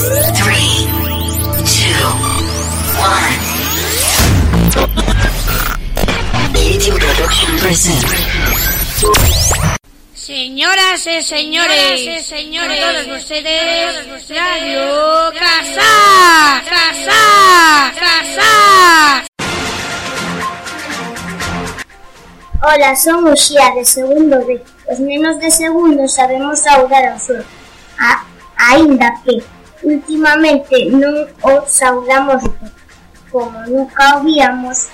Three, two, one. Eating Production presents. Señoras y señores, señores, todos ustedes, Radio Casa, Casa, Casa. Ola, son o Xía de segundo B. Os nenos de segundo sabemos saudar ao sol. A, aínda que últimamente non o saudamos como nunca o víamos,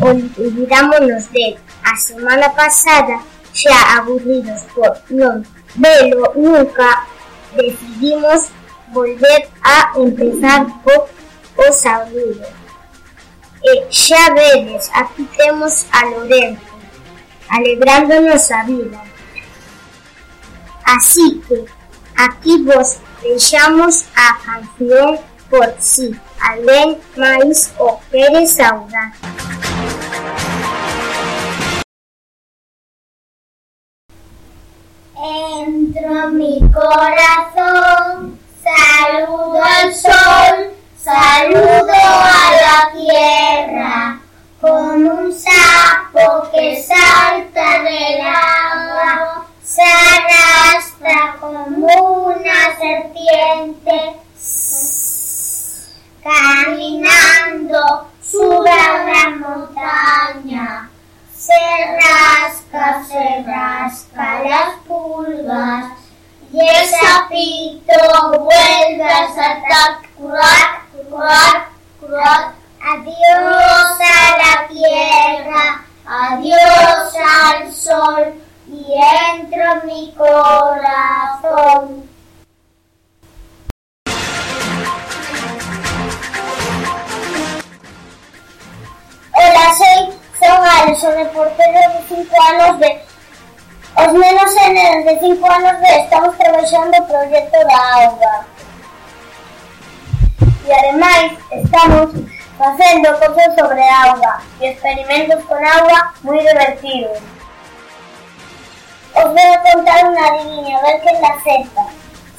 olvidámonos de a semana pasada xa aburridos por non velo nunca decidimos volver a empezar co o saludo. E xa vedes, aquí temos a Lorenzo, alegrándonos a vida. Así que aquí vos deixamos a canción por si alguén máis o quere saudar. Entro mi corazón, caminando sube a una montaña. Se rasca, se rasca las pulgas y el sapito vuelve a saltar. Son reportero de 5 anos de Os nenos e nenas de 5 anos de estamos traballando o proxecto da auga. E ademais estamos facendo cosas sobre auga e experimentos con auga moi divertidos. Os vou contar unha adivinha, a ver que la acepta.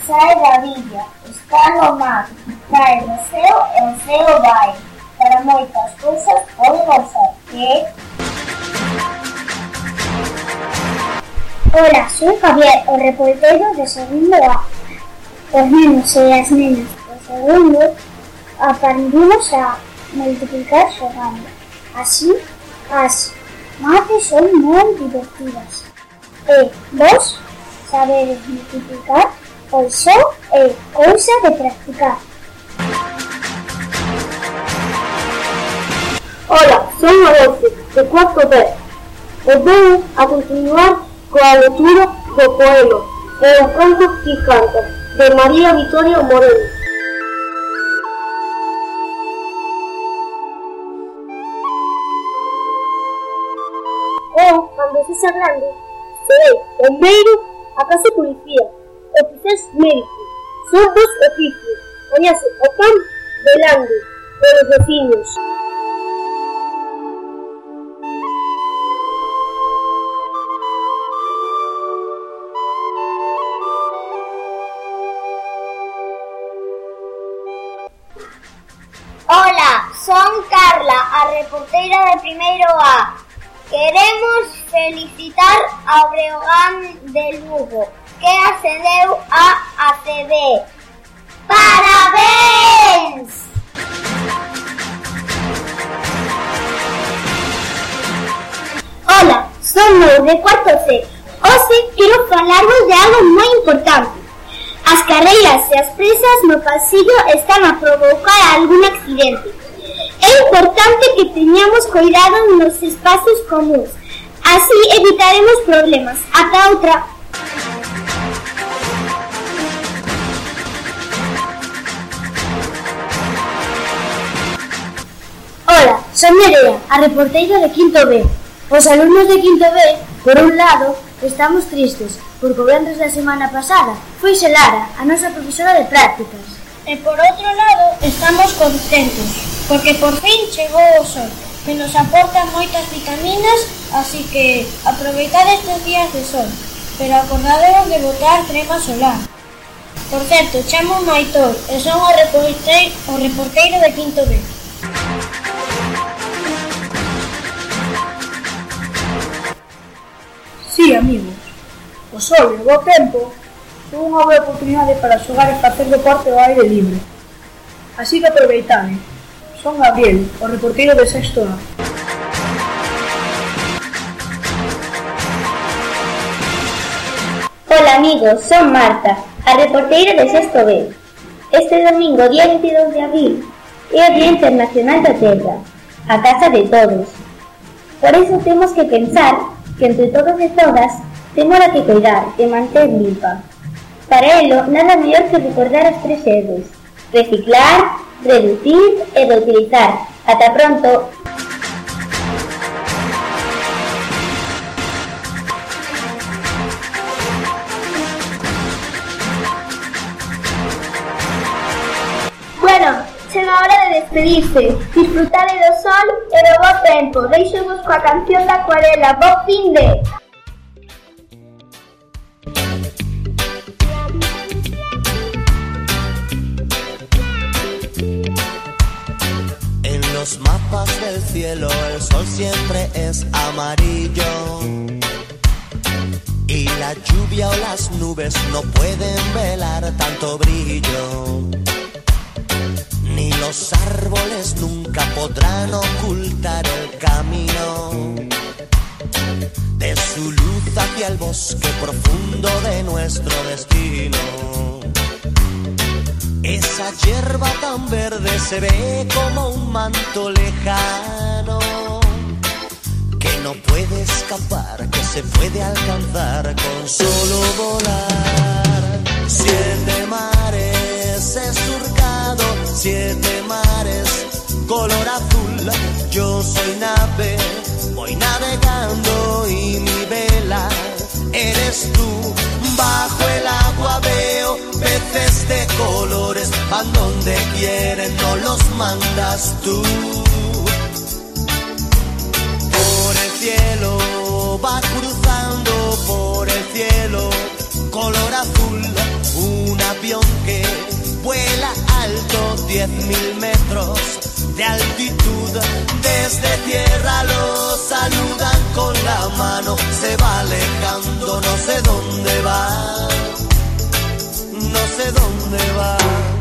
Sae da villa, está no mar, cae do ceo e o. Para moitas cousas pode gozar. Que Hola, soy Javier, o reportero de segundo A. Os nenos e as nenas de segundo aprendimos a multiplicar xogando. Así, as mates son moi divertidas. E vos sabedes multiplicar, pois só é cousa de practicar. Hola, son Adolfo, de cuarto B. E vou a continuar coa lectura do poema E o canto que canta, de María Vitoria Moreno. Eu, cando sexa grande, serei bombeiro, a casa e quizás médico. Son dos oficios, coñece o pan velando pelos vecinos. Reportera de Primeiro A. Queremos felicitar ao Breogán de Lugo, que accedeu a ACB. Parabéns! Hola, eu de cuarto C. Hoxe quero falarvos de algo moi importante. As carreiras e as presas no pasillo están a provocar algún accidente. É importante que teñamos cuidado nos espazos comuns. Así evitaremos problemas. Ata outra. Hola, son Nerea, a reporteira de Quinto B. Os alumnos de Quinto B, por un lado, estamos tristes, porque o venres da semana pasada foi Lara, a nosa profesora de prácticas. E por outro lado, estamos contentos, porque por fin chegou o sol, que nos aporta moitas vitaminas, así que aproveitar estes días de sol, pero acordadevos de botar crema solar. Por certo, chamo Maitor e son o reporteiro, o reporteiro de Quinto B. Sí, amigos, o sol e o bo tempo son unha boa oportunidade para xogar e facer deporte ao aire libre. Así que aproveitade. Son Gabriel, o reporteiro de Sexto A. Hola amigos, son Marta, a reporteira de Sexto B. Este domingo, día 22 de abril, é o Día Internacional da Terra, a casa de todos. Por iso temos que pensar que entre todos e todas temos a que cuidar e manter limpa. Para elo, nada mellor que recordar as tres R's. Reciclar, reducir e reutilizar. Ata pronto! Bueno, chega a hora de despedirse. Disfrutade do sol e do bo tempo. Deixo-vos coa canción da acuarela. Bo fin de... del cielo el sol siempre es amarillo. Y la lluvia o las nubes no pueden velar tanto brillo. Ni los árboles nunca podrán ocultar el camino de su luz hacia el bosque profundo de nuestro destino. Esa hierba tan verde se ve como un manto lejano que no puede escapar, que se puede alcanzar con solo volar. Siete mares he surcado, siete mares color azul. Yo soy nave, voy navegando y mi vela eres tú. Bajo el agua veo peces de colores, van donde quieren, no los mandas tú. Por el cielo va cruzando por el cielo, color azul, un avión que vuela alto, diez mil metros de altitud. Desde tierra lo saludan con la mano, se va alejando, no sé dónde va, no sé dónde va.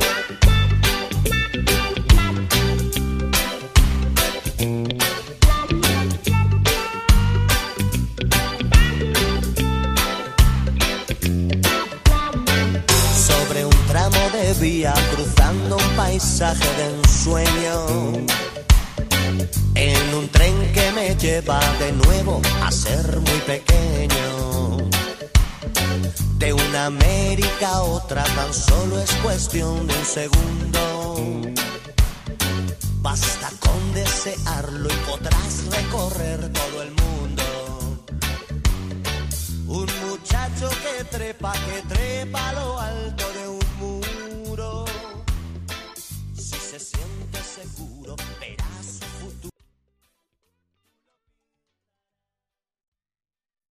Lleva de nuevo a ser muy pequeño. De una América a otra tan solo es cuestión de un segundo. Basta con desearlo y podrás recorrer todo el mundo. Un muchacho que trepa, que trepa lo alto de un muro. Si se siente seguro, verá.